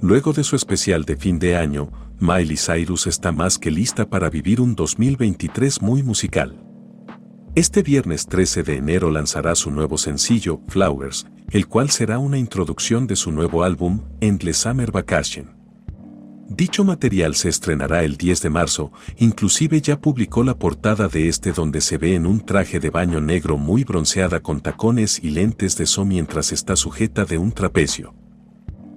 Luego de su especial de fin de año, Miley Cyrus está más que lista para vivir un 2023 muy musical. Este viernes 13 de enero lanzará su nuevo sencillo, Flowers, el cual será una introducción de su nuevo álbum, Endless Summer Vacation. Dicho material se estrenará el 10 de marzo, inclusive ya publicó la portada de este donde se ve en un traje de baño negro muy bronceada con tacones y lentes de sol mientras está sujeta de un trapecio.